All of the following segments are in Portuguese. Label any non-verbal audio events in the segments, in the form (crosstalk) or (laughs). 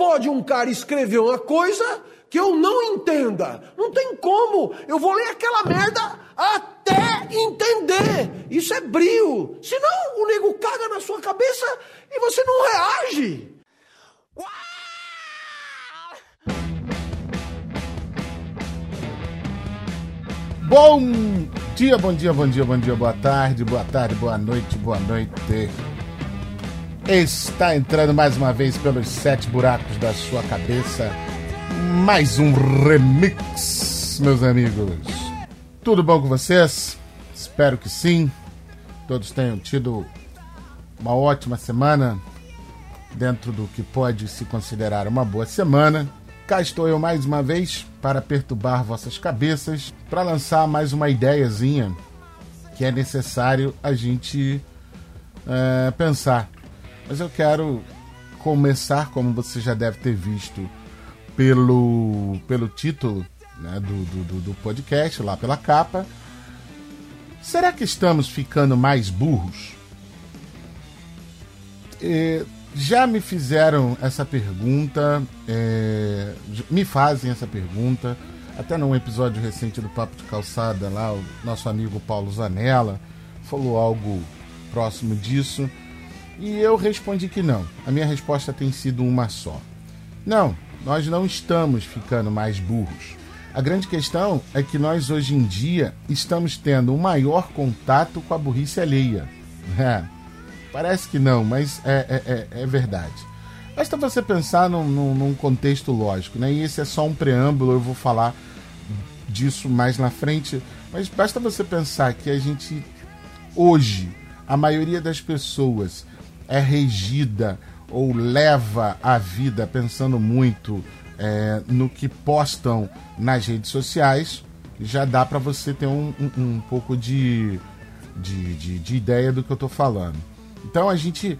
pode um cara escrever uma coisa que eu não entenda? Não tem como. Eu vou ler aquela merda até entender. Isso é brio. Senão o nego caga na sua cabeça e você não reage. Bom dia, bom dia, bom dia, bom dia, boa tarde, boa tarde, boa noite, boa noite. Está entrando mais uma vez pelos sete buracos da sua cabeça. Mais um remix, meus amigos. Tudo bom com vocês? Espero que sim. Todos tenham tido uma ótima semana, dentro do que pode se considerar uma boa semana. Cá estou eu mais uma vez para perturbar vossas cabeças, para lançar mais uma ideiazinha que é necessário a gente é, pensar. Mas eu quero começar, como você já deve ter visto pelo, pelo título né, do, do, do podcast, lá pela capa. Será que estamos ficando mais burros? É, já me fizeram essa pergunta, é, me fazem essa pergunta, até num episódio recente do Papo de Calçada, lá o nosso amigo Paulo Zanella falou algo próximo disso, e eu respondi que não. A minha resposta tem sido uma só. Não, nós não estamos ficando mais burros. A grande questão é que nós hoje em dia estamos tendo um maior contato com a burrice alheia. (laughs) É. Parece que não, mas é, é, é, é verdade. Basta você pensar num, num, num, contexto lógico, né? E esse é só um preâmbulo, eu vou falar disso mais na frente. Mas basta você pensar que a gente, hoje, a maioria das pessoas é regida ou leva a vida pensando muito é, no que postam nas redes sociais, já dá para você ter um, um, um pouco de, de, de, de ideia do que eu estou falando. Então a gente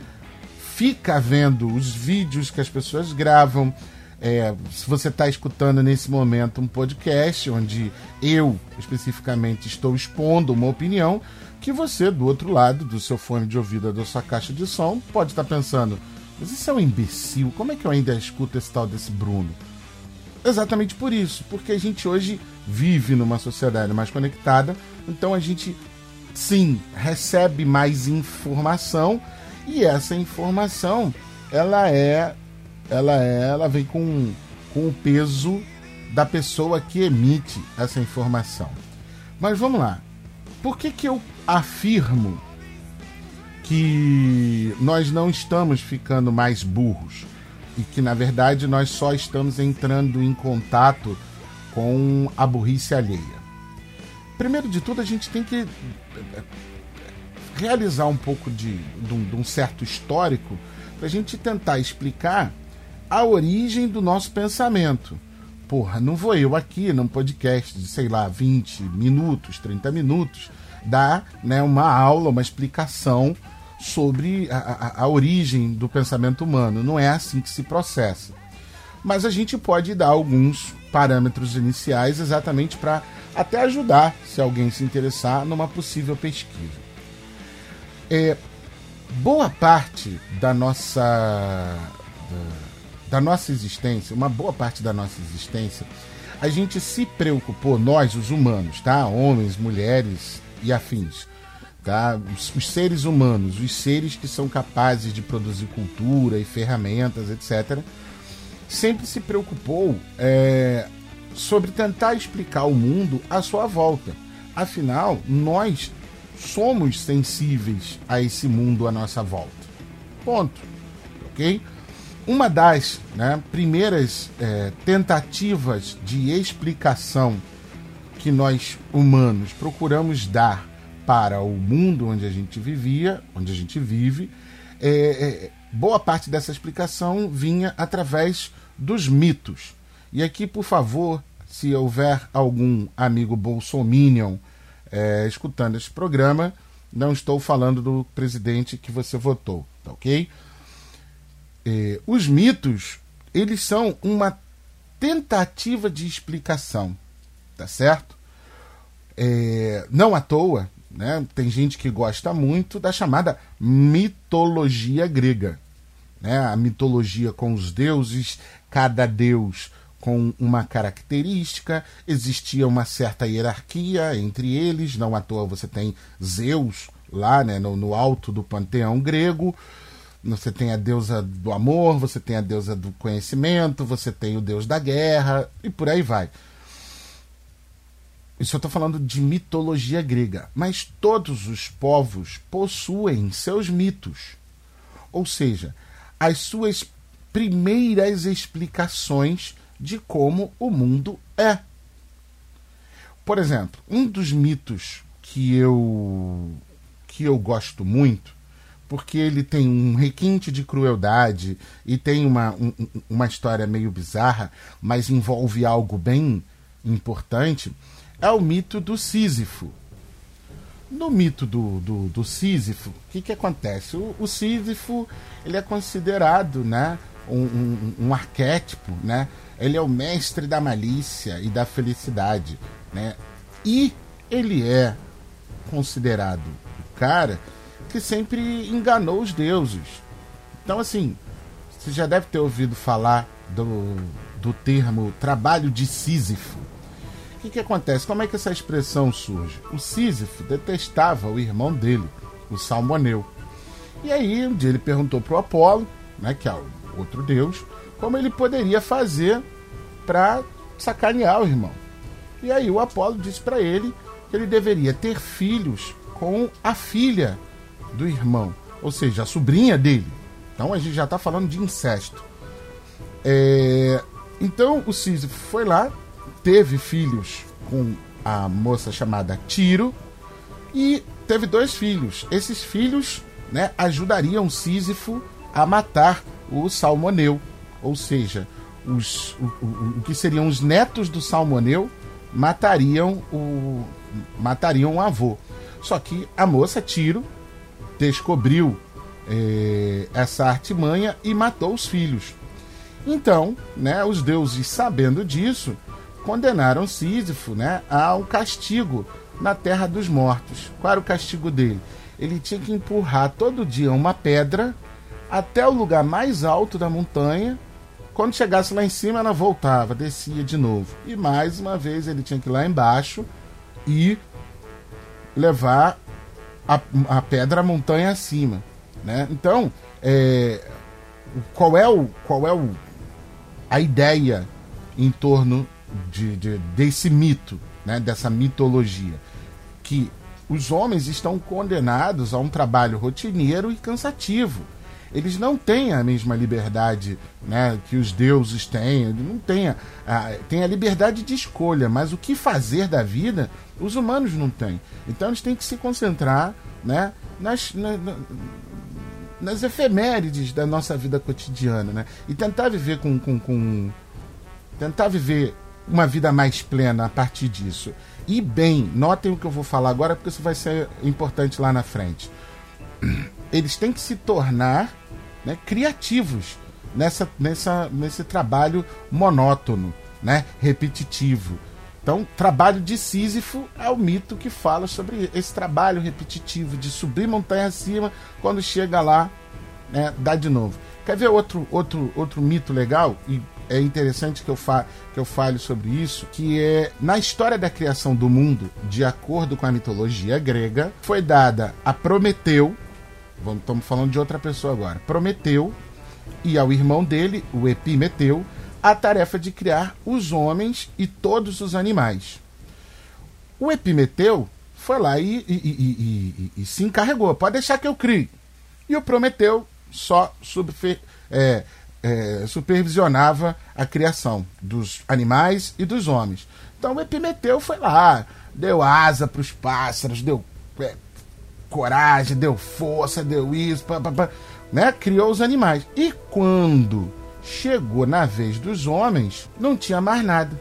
fica vendo os vídeos que as pessoas gravam. É, se você está escutando nesse momento um podcast onde eu especificamente estou expondo uma opinião, que você do outro lado do seu fone de ouvido, da sua caixa de som, pode estar tá pensando: mas isso é um imbecil, como é que eu ainda escuto esse tal desse Bruno? Exatamente por isso, porque a gente hoje vive numa sociedade mais conectada, então a gente sim, recebe mais informação e essa informação ela é ela é, ela vem com, com o peso da pessoa que emite essa informação. Mas vamos lá. Por que que eu afirmo que nós não estamos ficando mais burros e que na verdade nós só estamos entrando em contato com a burrice alheia? primeiro de tudo, a gente tem que realizar um pouco de, de, um, de um certo histórico para a gente tentar explicar a origem do nosso pensamento. Porra, não vou eu aqui num podcast de, sei lá, 20 minutos, 30 minutos, dar né, uma aula, uma explicação sobre a, a, a origem do pensamento humano. Não é assim que se processa. Mas a gente pode dar alguns parâmetros iniciais exatamente para até ajudar, se alguém se interessar, numa possível pesquisa. É, boa parte da nossa da, da nossa existência, uma boa parte da nossa existência, a gente se preocupou, nós, os humanos, tá? Homens, mulheres e afins, tá? Os, os seres humanos, os seres que são capazes de produzir cultura e ferramentas, etc., sempre se preocupou é, sobre tentar explicar o mundo à sua volta. Afinal, nós somos sensíveis a esse mundo à nossa volta. Ponto. Ok? Uma das né, primeiras é, tentativas de explicação que nós humanos procuramos dar para o mundo onde a gente vivia, onde a gente vive, é, é, boa parte dessa explicação vinha através dos mitos. E aqui, por favor, se houver algum amigo bolsominion é, escutando esse programa, não estou falando do presidente que você votou, tá ok? É, os mitos, eles são uma tentativa de explicação, tá certo? É, não à toa, né? Tem gente que gosta muito da chamada mitologia grega. né? A mitologia com os deuses, cada deus com uma característica, existia uma certa hierarquia entre eles, não à toa você tem Zeus lá né, no, no alto do panteão grego, você tem a deusa do amor, você tem a deusa do conhecimento, você tem o deus da guerra e por aí vai. Isso eu estou falando de mitologia grega, mas todos os povos possuem seus mitos, ou seja, as suas primeiras explicações de como o mundo é. Por exemplo, um dos mitos que eu que eu gosto muito, porque ele tem um requinte de crueldade e tem uma, um, uma história meio bizarra, mas envolve algo bem importante, é o mito do Sísifo. No mito do, do, do Sísifo, o que, que acontece? O, o Sísifo ele é considerado né, um, um, um arquétipo, né? ele é o mestre da malícia e da felicidade. Né? E ele é considerado o cara que sempre enganou os deuses. Então, assim, você já deve ter ouvido falar do, do termo trabalho de Sísifo. O que, que acontece? Como é que essa expressão surge? O Sísifo detestava o irmão dele, o Salmoneu. E aí, um dia ele perguntou para o Apolo, né, que é o outro deus, como ele poderia fazer para sacanear o irmão. E aí o Apolo disse para ele que ele deveria ter filhos com a filha do irmão, ou seja, a sobrinha dele. Então a gente já está falando de incesto. É... Então o Sísifo foi lá, teve filhos com a moça chamada Tiro e teve dois filhos. Esses filhos né, ajudariam Sísifo a matar o Salmoneu, ou seja, os, o, o, o que seriam os netos do Salmoneu matariam o matariam o avô. Só que a moça Tiro descobriu eh, essa artimanha e matou os filhos. Então, né, os deuses, sabendo disso, condenaram Sísifo né, ao castigo na terra dos mortos. Qual era o castigo dele? Ele tinha que empurrar todo dia uma pedra até o lugar mais alto da montanha. Quando chegasse lá em cima, ela voltava, descia de novo. E mais uma vez ele tinha que ir lá embaixo e levar a, a pedra a montanha acima. Né? Então, é, qual é, o, qual é o, a ideia em torno de, de, desse mito, né? dessa mitologia? Que os homens estão condenados a um trabalho rotineiro e cansativo eles não têm a mesma liberdade né, que os deuses têm, não têm a, a, tem a liberdade de escolha, mas o que fazer da vida os humanos não têm. Então eles têm que se concentrar né, nas, na, na, nas efemérides da nossa vida cotidiana né, e tentar viver com, com, com tentar viver uma vida mais plena a partir disso. E bem, notem o que eu vou falar agora, porque isso vai ser importante lá na frente. Eles têm que se tornar né, criativos nessa, nessa, nesse trabalho monótono, né, repetitivo. Então, trabalho de Sísifo é o mito que fala sobre esse trabalho repetitivo de subir montanha acima, quando chega lá, né, dá de novo. Quer ver outro, outro, outro mito legal? E é interessante que eu, fa que eu fale sobre isso, que é na história da criação do mundo, de acordo com a mitologia grega, foi dada a Prometeu, estamos falando de outra pessoa agora, Prometeu e ao irmão dele, o Epimeteu, a tarefa de criar os homens e todos os animais. O Epimeteu foi lá e, e, e, e se encarregou, pode deixar que eu crie. E o Prometeu só é, é, supervisionava a criação dos animais e dos homens. Então o Epimeteu foi lá, deu asa para os pássaros, deu é, coragem, deu força, deu isso, pá, pá, pá, né? criou os animais. E quando chegou na vez dos homens, não tinha mais nada.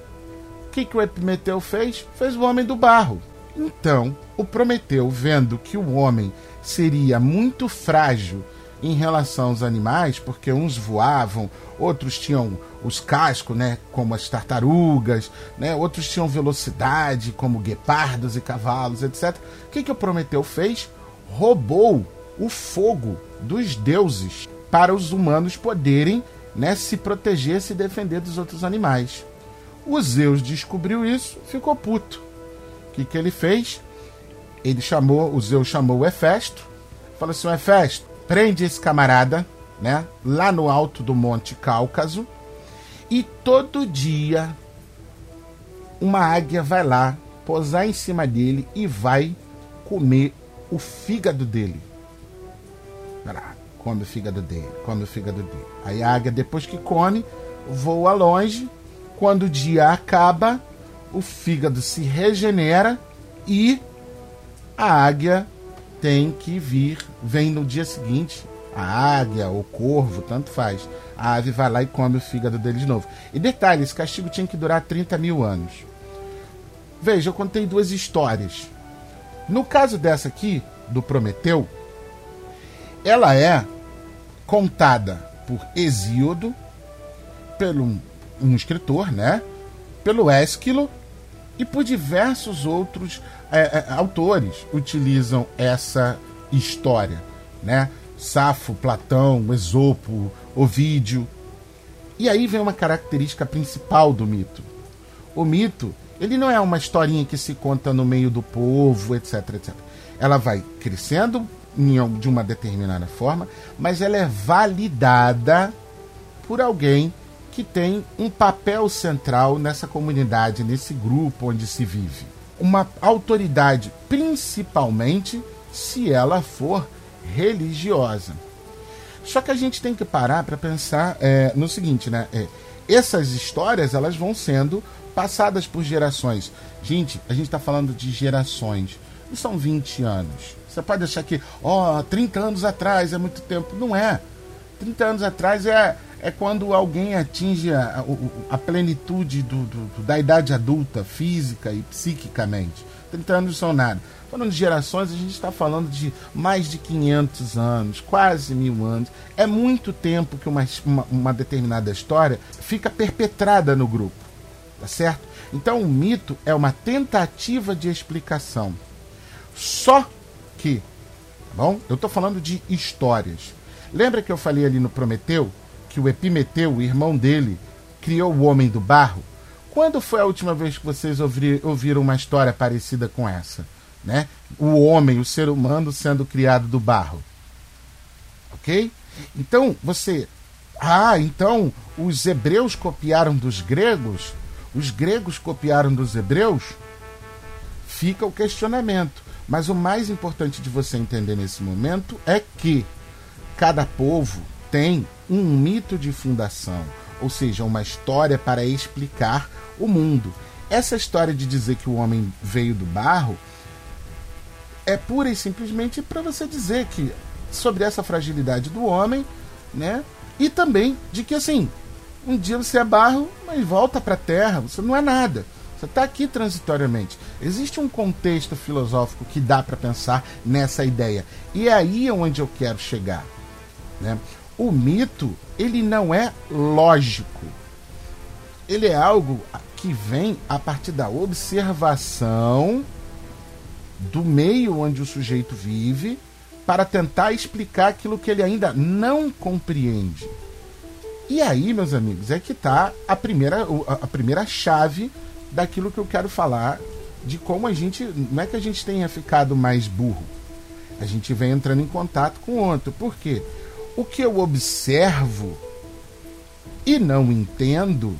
O que, que o Epimeteu fez? Fez o homem do barro. Então, o Prometeu, vendo que o homem seria muito frágil em relação aos animais, porque uns voavam, outros tinham os cascos, né, como as tartarugas, né, outros tinham velocidade, como guepardos e cavalos, etc. O que, que o Prometeu fez? Roubou o fogo dos deuses para os humanos poderem né, se proteger, se defender dos outros animais. O Zeus descobriu isso, ficou puto. O que, que ele fez? Ele chamou, o Zeus chamou o Hefesto, falou assim: Hefesto, prende esse camarada, né, lá no alto do Monte Cáucaso, e todo dia uma águia vai lá posar em cima dele e vai comer o fígado dele. Come o fígado dele, come o fígado dele. Aí a águia, depois que come, voa longe. Quando o dia acaba, o fígado se regenera e a águia tem que vir, vem no dia seguinte, a águia, o corvo, tanto faz. A ave vai lá e come o fígado dele de novo. E detalhe, esse castigo tinha que durar 30 mil anos. Veja, eu contei duas histórias. No caso dessa aqui, do Prometeu, ela é contada por Hesíodo, pelo um, escritor, né? Pelo Ésquilo e por diversos outros é, é, autores utilizam essa história, né? Safo, Platão, Esopo, Ovídio. E aí vem uma característica principal do mito. O mito ele não é uma historinha que se conta no meio do povo, etc, etc. Ela vai crescendo de uma determinada forma, mas ela é validada por alguém que tem um papel central nessa comunidade, nesse grupo onde se vive. Uma autoridade, principalmente se ela for religiosa. Só que a gente tem que parar para pensar é, no seguinte, né? É, essas histórias elas vão sendo passadas por gerações. Gente, a gente está falando de gerações. Não são 20 anos. Você pode achar que, ó, oh, 30 anos atrás é muito tempo. Não é. 30 anos atrás é, é quando alguém atinge a, a, plenitude do, do, da idade adulta, física e psiquicamente. 30 anos são nada. Falando de gerações, a gente está falando de mais de 500 anos, quase mil anos. É muito tempo que uma, uma, uma determinada história fica perpetrada no grupo tá certo? Então o mito é uma tentativa de explicação. Só que, tá bom? Eu estou falando de histórias. Lembra que eu falei ali no Prometeu que o Epimeteu, o irmão dele, criou o homem do barro? Quando foi a última vez que vocês ouviram uma história parecida com essa? Né? O homem, o ser humano sendo criado do barro. Ok? Então você. Ah, então os hebreus copiaram dos gregos? Os gregos copiaram dos hebreus, fica o questionamento. Mas o mais importante de você entender nesse momento é que cada povo tem um mito de fundação, ou seja, uma história para explicar o mundo. Essa história de dizer que o homem veio do barro é pura e simplesmente para você dizer que sobre essa fragilidade do homem, né? E também de que assim, um dia você é barro, mas volta para a terra, você não é nada. Você está aqui transitoriamente. Existe um contexto filosófico que dá para pensar nessa ideia. E é aí onde eu quero chegar. Né? O mito, ele não é lógico. Ele é algo que vem a partir da observação do meio onde o sujeito vive para tentar explicar aquilo que ele ainda não compreende. E aí, meus amigos, é que está a primeira, a primeira chave daquilo que eu quero falar de como a gente. Não é que a gente tenha ficado mais burro. A gente vem entrando em contato com outro. Por quê? O que eu observo e não entendo,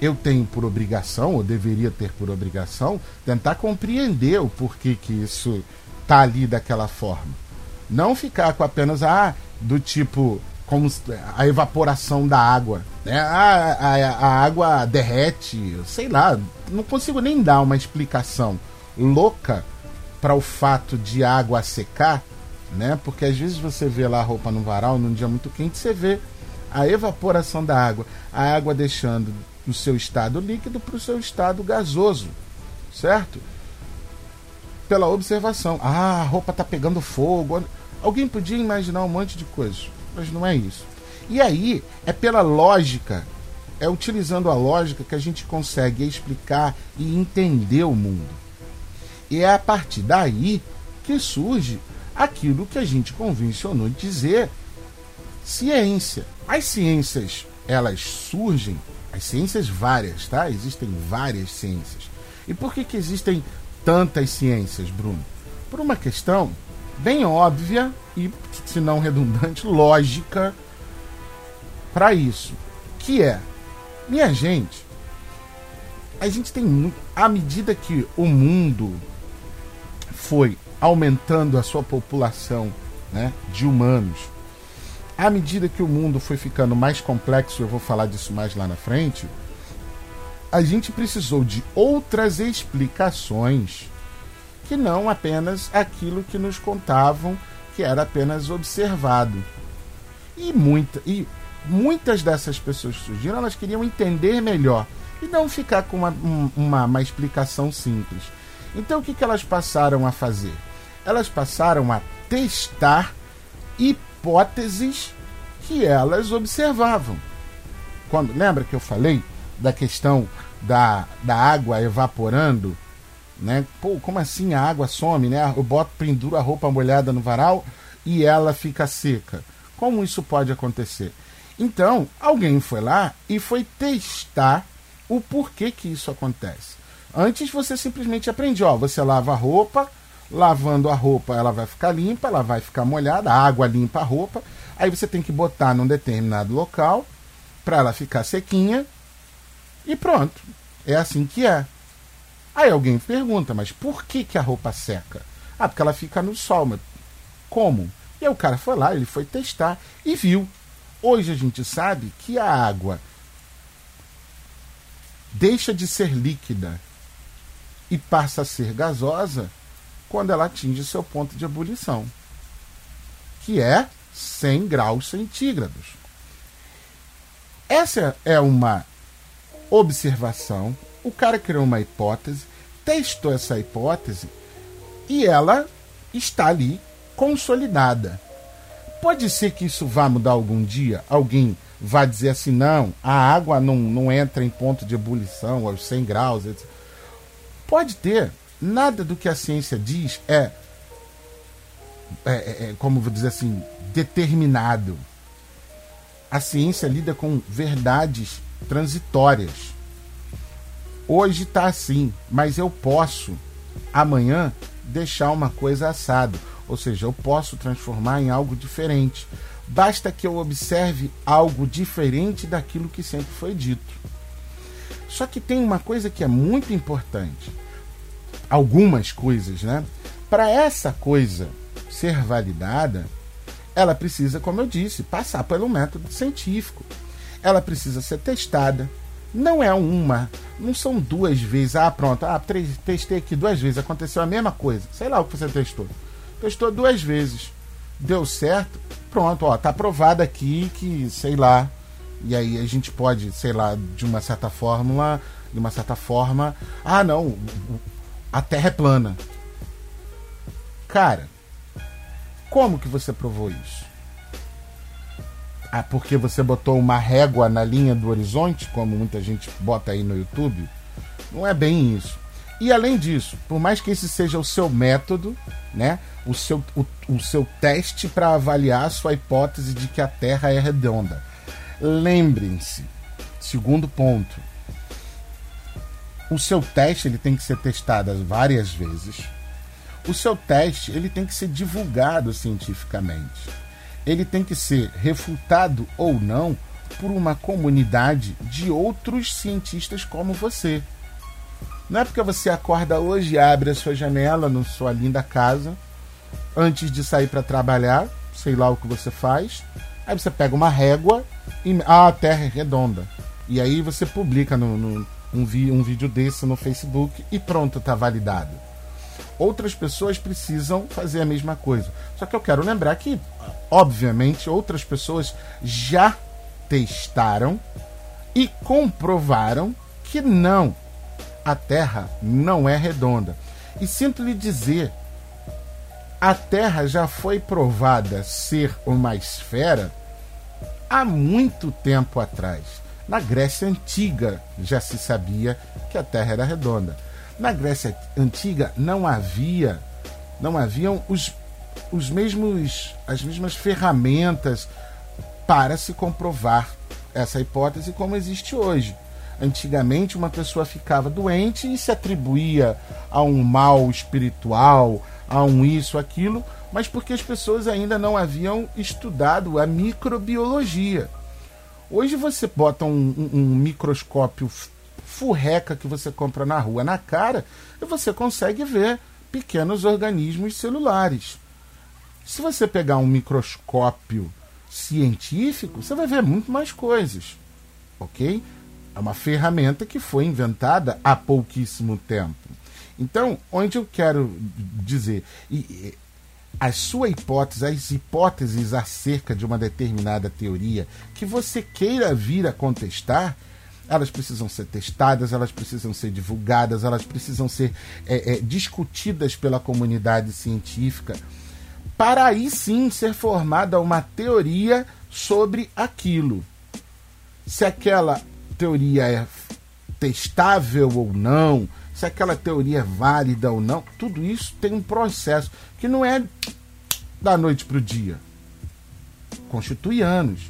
eu tenho por obrigação, ou deveria ter por obrigação, tentar compreender o porquê que isso tá ali daquela forma. Não ficar com apenas, ah, do tipo, como a evaporação da água. Né? A, a, a água derrete, sei lá, não consigo nem dar uma explicação louca para o fato de água secar, né? Porque às vezes você vê lá a roupa no varal num dia muito quente, você vê a evaporação da água, a água deixando do seu estado líquido para o seu estado gasoso, certo? Pela observação, ah, a roupa está pegando fogo. Alguém podia imaginar um monte de coisas mas não é isso. E aí, é pela lógica, é utilizando a lógica que a gente consegue explicar e entender o mundo. E é a partir daí que surge aquilo que a gente convencionou dizer ciência. As ciências, elas surgem, as ciências várias, tá? Existem várias ciências. E por que, que existem tantas ciências, Bruno? Por uma questão bem óbvia e, se não redundante, lógica para isso, que é, minha gente, a gente tem à medida que o mundo foi aumentando a sua população né, de humanos, à medida que o mundo foi ficando mais complexo, eu vou falar disso mais lá na frente, a gente precisou de outras explicações que não apenas aquilo que nos contavam, que era apenas observado. E, muita, e muitas dessas pessoas que surgiram, elas queriam entender melhor e não ficar com uma, uma, uma explicação simples. Então o que, que elas passaram a fazer? Elas passaram a testar hipóteses que elas observavam. Quando lembra que eu falei da questão da, da água evaporando, né? Pô, como assim a água some, né? Eu boto, penduro a roupa molhada no varal e ela fica seca. Como isso pode acontecer? Então, alguém foi lá e foi testar o porquê que isso acontece. Antes você simplesmente aprende, ó, você lava a roupa, lavando a roupa ela vai ficar limpa, ela vai ficar molhada, a água limpa a roupa, aí você tem que botar num determinado local para ela ficar sequinha e pronto. É assim que é. Aí alguém pergunta, mas por que, que a roupa seca? Ah, porque ela fica no sol. Mas como? E aí o cara foi lá, ele foi testar e viu. Hoje a gente sabe que a água deixa de ser líquida e passa a ser gasosa quando ela atinge seu ponto de ebulição, que é 100 graus centígrados. Essa é uma observação, o cara criou uma hipótese, testou essa hipótese e ela está ali consolidada. Pode ser que isso vá mudar algum dia, alguém vai dizer assim: não, a água não, não entra em ponto de ebulição aos 100 graus. Etc. Pode ter. Nada do que a ciência diz é, é, é, é como vou dizer assim, determinado. A ciência lida com verdades transitórias. Hoje está assim, mas eu posso amanhã deixar uma coisa assada. Ou seja, eu posso transformar em algo diferente. Basta que eu observe algo diferente daquilo que sempre foi dito. Só que tem uma coisa que é muito importante. Algumas coisas, né? Para essa coisa ser validada, ela precisa, como eu disse, passar pelo método científico. Ela precisa ser testada. Não é uma, não são duas vezes. Ah, pronto, ah, testei aqui duas vezes, aconteceu a mesma coisa. Sei lá o que você testou. Testou duas vezes. Deu certo, pronto, ó, tá provado aqui que, sei lá. E aí a gente pode, sei lá, de uma certa fórmula, de uma certa forma, ah, não, a Terra é plana. Cara, como que você provou isso? Ah, porque você botou uma régua na linha do horizonte, como muita gente bota aí no YouTube? Não é bem isso. E além disso, por mais que esse seja o seu método, né, o seu, o, o seu teste para avaliar a sua hipótese de que a Terra é redonda, lembrem-se, segundo ponto, o seu teste ele tem que ser testado várias vezes. O seu teste ele tem que ser divulgado cientificamente. Ele tem que ser refutado ou não por uma comunidade de outros cientistas como você. Não é porque você acorda hoje e abre a sua janela na sua linda casa, antes de sair para trabalhar, sei lá o que você faz. Aí você pega uma régua e. Ah, a Terra é redonda. E aí você publica no, no um, vi, um vídeo desse no Facebook e pronto, está validado. Outras pessoas precisam fazer a mesma coisa. Só que eu quero lembrar que, obviamente, outras pessoas já testaram e comprovaram que não a Terra não é redonda. E sinto lhe dizer, a Terra já foi provada ser uma esfera há muito tempo atrás. Na Grécia Antiga já se sabia que a Terra era redonda. Na Grécia Antiga não havia, não haviam os, os mesmos, as mesmas ferramentas para se comprovar essa hipótese como existe hoje. Antigamente, uma pessoa ficava doente e se atribuía a um mal espiritual, a um isso, aquilo, mas porque as pessoas ainda não haviam estudado a microbiologia. Hoje você bota um, um, um microscópio furreca que você compra na rua na cara e você consegue ver pequenos organismos celulares. Se você pegar um microscópio científico, você vai ver muito mais coisas. Ok? É uma ferramenta que foi inventada há pouquíssimo tempo. Então, onde eu quero dizer, e, a sua hipótese, as hipóteses acerca de uma determinada teoria que você queira vir a contestar, elas precisam ser testadas, elas precisam ser divulgadas, elas precisam ser é, é, discutidas pela comunidade científica, para aí sim ser formada uma teoria sobre aquilo. Se aquela teoria é testável ou não, se aquela teoria é válida ou não, tudo isso tem um processo que não é da noite para o dia. Constitui anos.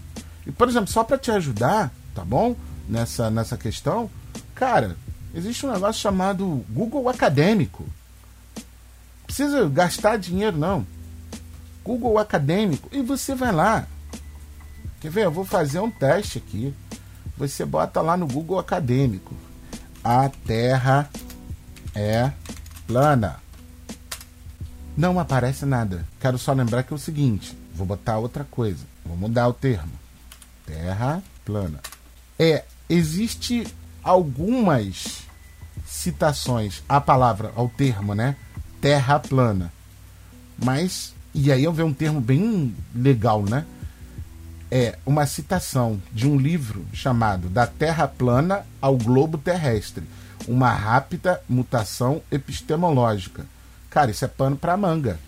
E, por exemplo, só para te ajudar, tá bom? Nessa, nessa questão, cara, existe um negócio chamado Google Acadêmico. Precisa gastar dinheiro, não. Google Acadêmico. E você vai lá. Quer ver? Eu vou fazer um teste aqui. Você bota lá no Google Acadêmico. A Terra é plana. Não aparece nada. Quero só lembrar que é o seguinte: vou botar outra coisa. Vou mudar o termo. Terra plana. É, existe algumas citações à palavra, ao termo, né? Terra plana. Mas, e aí eu vejo um termo bem legal, né? É uma citação de um livro chamado Da Terra Plana ao Globo Terrestre uma rápida mutação epistemológica. Cara, isso é pano para manga.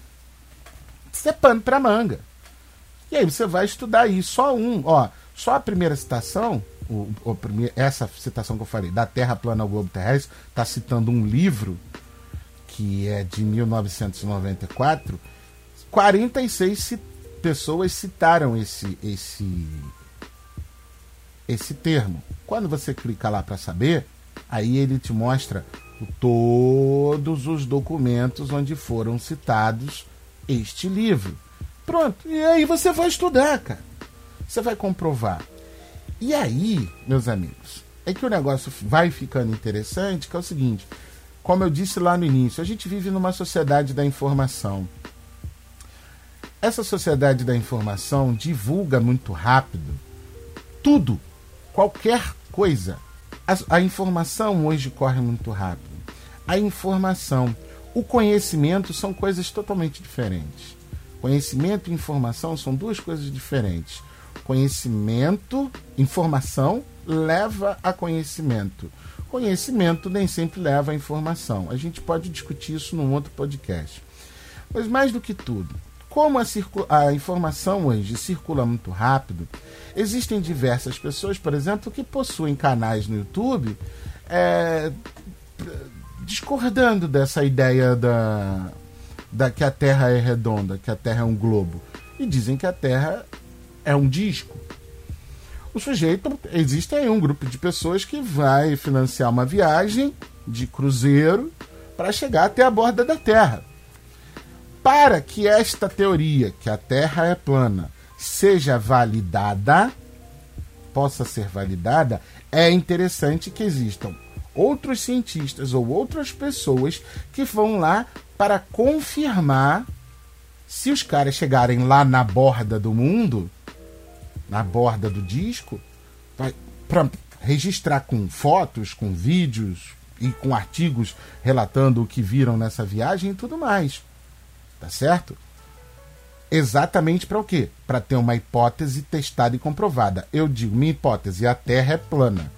Isso é pano para manga. E aí você vai estudar isso. Só um, ó, só a primeira citação, o, o essa citação que eu falei, da Terra plana ao globo terrestre, está citando um livro que é de 1994. 46 pessoas citaram esse esse esse termo. Quando você clica lá para saber, Aí ele te mostra todos os documentos onde foram citados este livro. Pronto, e aí você vai estudar, cara. Você vai comprovar. E aí, meus amigos, é que o negócio vai ficando interessante, que é o seguinte, como eu disse lá no início, a gente vive numa sociedade da informação. Essa sociedade da informação divulga muito rápido tudo, qualquer coisa a, a informação hoje corre muito rápido. A informação, o conhecimento são coisas totalmente diferentes. Conhecimento e informação são duas coisas diferentes. Conhecimento, informação leva a conhecimento. Conhecimento nem sempre leva a informação. A gente pode discutir isso num outro podcast. Mas mais do que tudo, como a, a, informação hoje circula muito rápido, existem diversas pessoas, por exemplo, que possuem canais no YouTube é, discordando dessa ideia da, da que a Terra é redonda, que a Terra é um globo. E dizem que a Terra é um disco. O sujeito, existe aí um grupo de pessoas que vai financiar uma viagem de cruzeiro para chegar até a borda da Terra. Para que esta teoria, que a Terra é plana, seja validada, possa ser validada, é interessante que existam outros cientistas ou outras pessoas que vão lá para confirmar se os caras chegarem lá na borda do mundo, na borda do disco, para registrar com fotos, com vídeos e com artigos relatando o que viram nessa viagem e tudo mais. Tá certo? Exatamente para o quê? Para ter uma hipótese testada e comprovada. Eu digo, minha hipótese, a Terra é plana.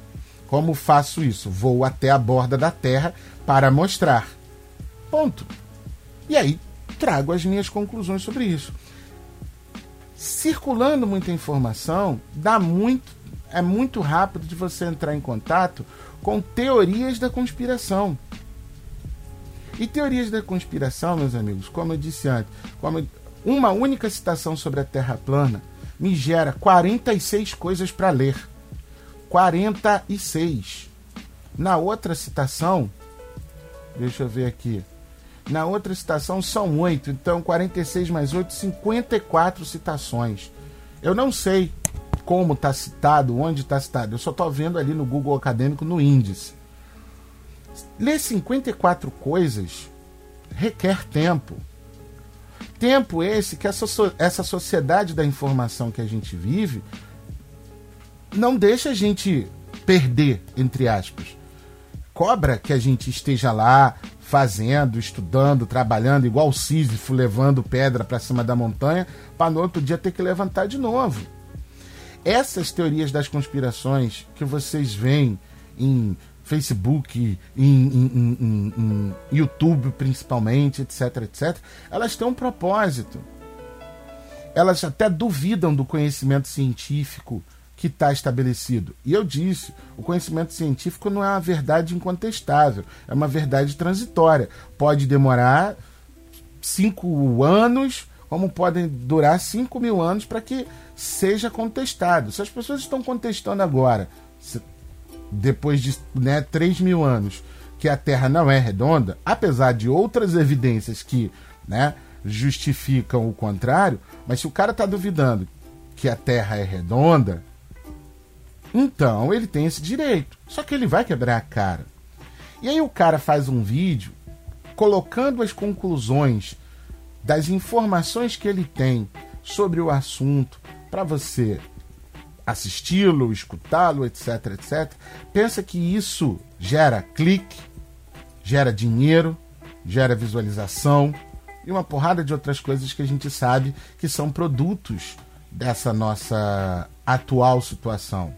Como faço isso? Vou até a borda da Terra para mostrar. Ponto. E aí trago as minhas conclusões sobre isso. Circulando muita informação, dá muito, é muito rápido de você entrar em contato com teorias da conspiração. E teorias da conspiração, meus amigos, como eu disse antes, como uma única citação sobre a Terra plana me gera 46 coisas para ler. 46. Na outra citação, deixa eu ver aqui. Na outra citação são 8, então 46 mais 8, 54 citações. Eu não sei como está citado, onde está citado. Eu só estou vendo ali no Google Acadêmico no índice. Ler 54 coisas requer tempo. Tempo esse que essa, essa sociedade da informação que a gente vive não deixa a gente perder, entre aspas. Cobra que a gente esteja lá fazendo, estudando, trabalhando, igual o Sísifo levando pedra para cima da montanha, para no outro dia ter que levantar de novo. Essas teorias das conspirações que vocês veem em Facebook, em, em, em, em, YouTube principalmente, etc, etc, elas têm um propósito. Elas até duvidam do conhecimento científico que está estabelecido. E eu disse, o conhecimento científico não é uma verdade incontestável, é uma verdade transitória. Pode demorar cinco anos, como podem durar cinco mil anos para que seja contestado. Se as pessoas estão contestando agora, depois de né, 3 mil anos, que a Terra não é redonda, apesar de outras evidências que né, justificam o contrário, mas se o cara está duvidando que a Terra é redonda, então ele tem esse direito. Só que ele vai quebrar a cara. E aí o cara faz um vídeo colocando as conclusões das informações que ele tem sobre o assunto para você assisti-lo, escutá-lo, etc, etc. Pensa que isso gera clique, gera dinheiro, gera visualização e uma porrada de outras coisas que a gente sabe que são produtos dessa nossa atual situação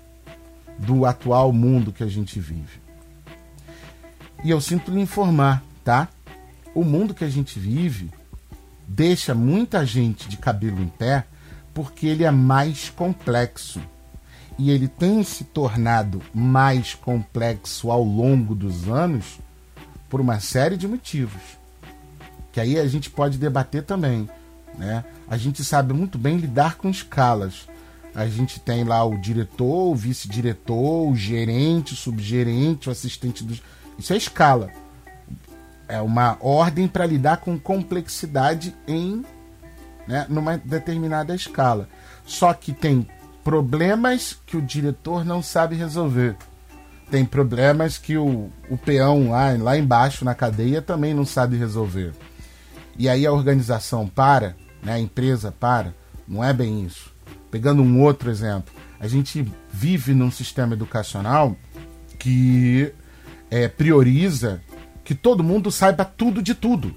do atual mundo que a gente vive. E eu sinto lhe informar, tá? O mundo que a gente vive deixa muita gente de cabelo em pé porque ele é mais complexo. E ele tem se tornado mais complexo ao longo dos anos por uma série de motivos. Que aí a gente pode debater também. Né? A gente sabe muito bem lidar com escalas. A gente tem lá o diretor, o vice-diretor, o gerente, o subgerente, o assistente do. Isso é escala. É uma ordem para lidar com complexidade em né, numa determinada escala. Só que tem problemas que o diretor não sabe resolver. Tem problemas que o, o peão lá, lá embaixo na cadeia também não sabe resolver. E aí a organização para, né, a empresa para. Não é bem isso. Pegando um outro exemplo, a gente vive num sistema educacional que é, prioriza que todo mundo saiba tudo de tudo.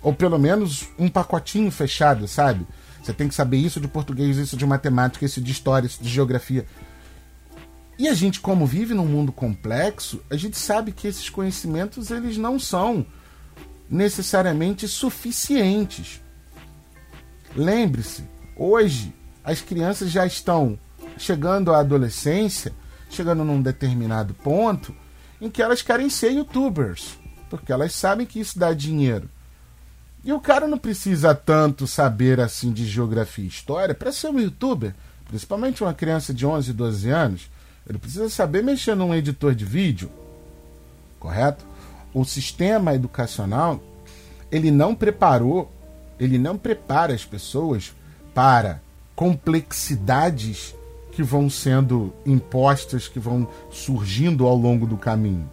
Ou pelo menos um pacotinho fechado, sabe? Você tem que saber isso de português, isso de matemática, isso de história, isso de geografia. E a gente, como vive num mundo complexo, a gente sabe que esses conhecimentos eles não são necessariamente suficientes. Lembre-se, hoje as crianças já estão chegando à adolescência, chegando num determinado ponto em que elas querem ser youtubers, porque elas sabem que isso dá dinheiro. E o cara não precisa tanto saber assim de geografia e história para ser um youtuber, principalmente uma criança de 11, 12 anos, ele precisa saber mexer num editor de vídeo. Correto? O sistema educacional, ele não preparou, ele não prepara as pessoas para complexidades que vão sendo impostas, que vão surgindo ao longo do caminho.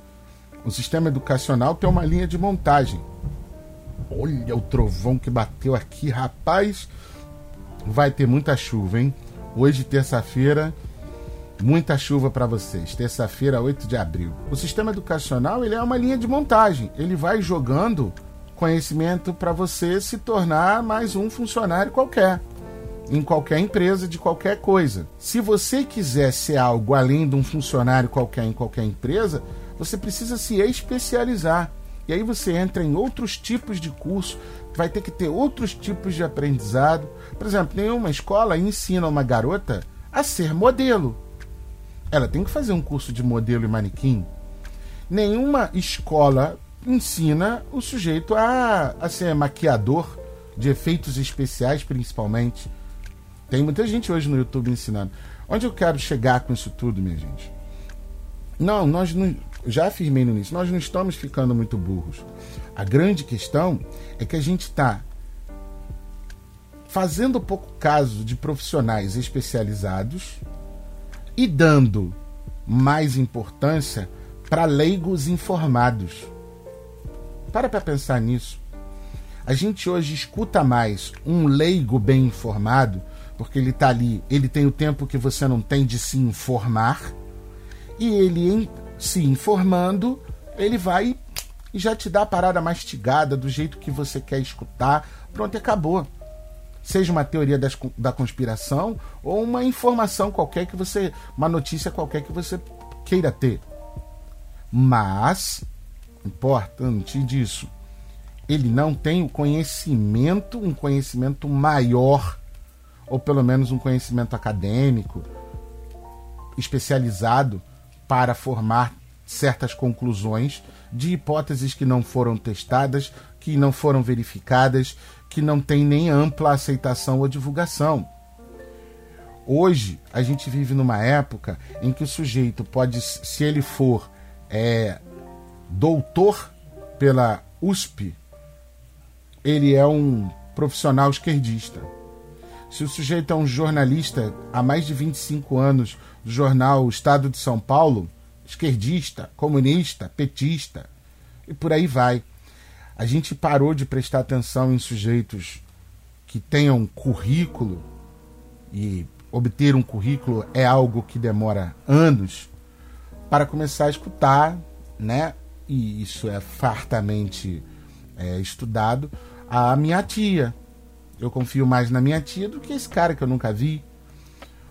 O sistema educacional tem uma linha de montagem. Olha o trovão que bateu aqui, rapaz. Vai ter muita chuva, hein? Hoje, terça-feira, muita chuva para vocês. Terça-feira, 8 de abril. O sistema educacional ele é uma linha de montagem. Ele vai jogando conhecimento para você se tornar mais um funcionário qualquer em qualquer empresa de qualquer coisa. Se você quiser ser algo além de um funcionário qualquer em qualquer empresa, você precisa se especializar. E aí você entra em outros tipos de curso, vai ter que ter outros tipos de aprendizado. Por exemplo, nenhuma escola ensina uma garota a ser modelo. Ela tem que fazer um curso de modelo e manequim. Nenhuma escola ensina o sujeito a, a ser maquiador de efeitos especiais, principalmente Tem muita gente hoje no YouTube ensinando. Onde eu quero chegar com isso tudo, minha gente? Não, nós não, já afirmei no início, nós não estamos ficando muito burros. A grande questão é que a gente está fazendo pouco caso de profissionais especializados e dando mais importância para leigos informados. Para para pensar nisso. A gente hoje escuta mais um leigo bem informado, porque ele está ali, ele tem o tempo que você não tem de se informar, e ele se informando, ele vai e já te dá a parada mastigada do jeito que você quer escutar. Pronto, acabou. Seja uma teoria das, da conspiração ou uma informação qualquer que você. uma notícia qualquer que você queira ter. Mas, importante disso, ele não tem o conhecimento, um conhecimento maior, ou pelo menos um conhecimento acadêmico, especializado para formar certas conclusões de hipóteses que não foram testadas, que não foram verificadas, que não têm nem ampla aceitação ou divulgação. Hoje, a gente vive numa época em que o sujeito pode, se ele for é, doutor pela USP, ele é um profissional esquerdista. Se o sujeito é um jornalista há mais de 25 anos do jornal Estado de São Paulo, esquerdista, comunista, petista e por aí vai. A gente parou de prestar atenção em sujeitos que tenham currículo e obter um currículo é algo que demora anos para começar a escutar, né? E isso é fartamente é, estudado. A minha tia, eu confio mais na minha tia do que esse cara que eu nunca vi.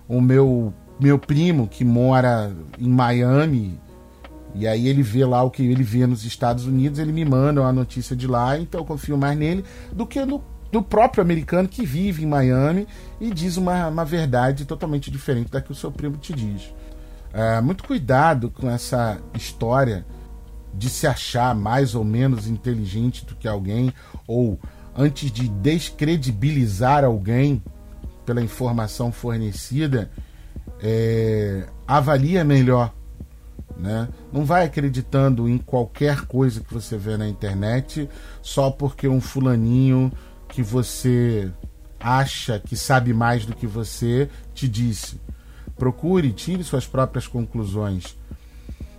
O meu meu primo que mora em Miami e aí ele vê lá o que ele vê nos Estados Unidos, ele me manda uma notícia de lá, então eu confio mais nele do que no do próprio americano que vive em Miami e diz uma, uma verdade totalmente diferente da que o seu primo te diz. É, muito cuidado com essa história de se achar mais ou menos inteligente do que alguém, ou antes de descredibilizar alguém pela informação fornecida, é, avalia melhor. Né? Não vai acreditando em qualquer coisa que você vê na internet só porque um fulaninho que você acha que sabe mais do que você te disse. Procure, tire suas próprias conclusões.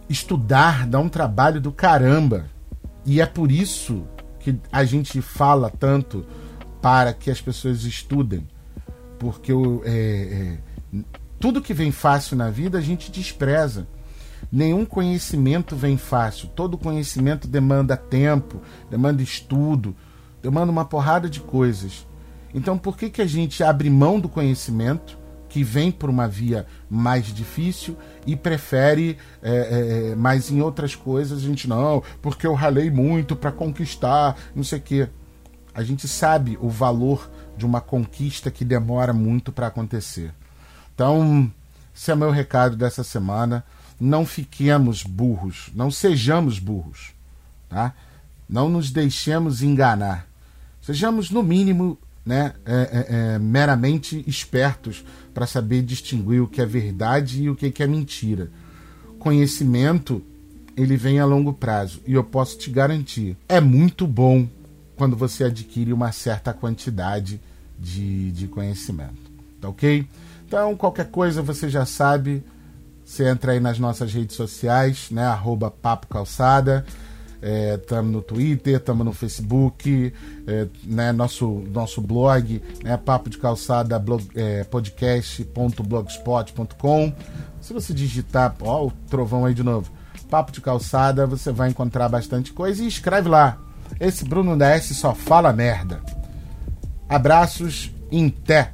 Estudar dá um trabalho do caramba. E é por isso que a gente fala tanto para que as pessoas estudem. Porque é, é, tudo que vem fácil na vida a gente despreza. Nenhum conhecimento vem fácil. Todo conhecimento demanda tempo, demanda estudo, demanda uma porrada de coisas. Então, por que, que a gente abre mão do conhecimento, que vem por uma via mais difícil, e prefere é, é, é mais em outras coisas? A gente não, porque eu ralei muito para conquistar, não sei o quê. A gente sabe o valor de uma conquista que demora muito para acontecer. Então, esse é meu recado dessa semana. Não fiquemos burros, não sejamos burros, tá? Não nos deixemos enganar. Sejamos, no mínimo, né, é, é, é, meramente espertos para saber distinguir o que é verdade e o que é mentira. Conhecimento, ele vem a longo prazo. E eu posso te garantir, é muito bom quando você adquire uma certa quantidade de, de conhecimento. Tá ok? Então, qualquer coisa você já sabe. Você entra aí nas nossas redes sociais, né? Arroba Papo Calçada. É, no Twitter, estamos no Facebook, é, né, nosso, nosso blog, né, papo de calçada é, podcast.blogspot.com. Se você digitar, ó, o trovão aí de novo, papo de calçada, você vai encontrar bastante coisa e escreve lá. Esse Bruno da S só fala merda. Abraços, em té.